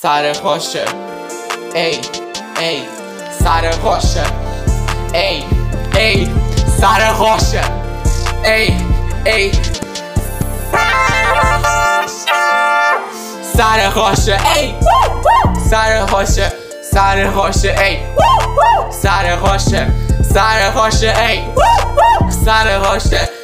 سر خوشه ای ای سر خوشه ای ای سر خوشه ای ای. سر خوشه ای سر خوشه سر خوشه ای سر خوشه سر خوشه ای سر خوشه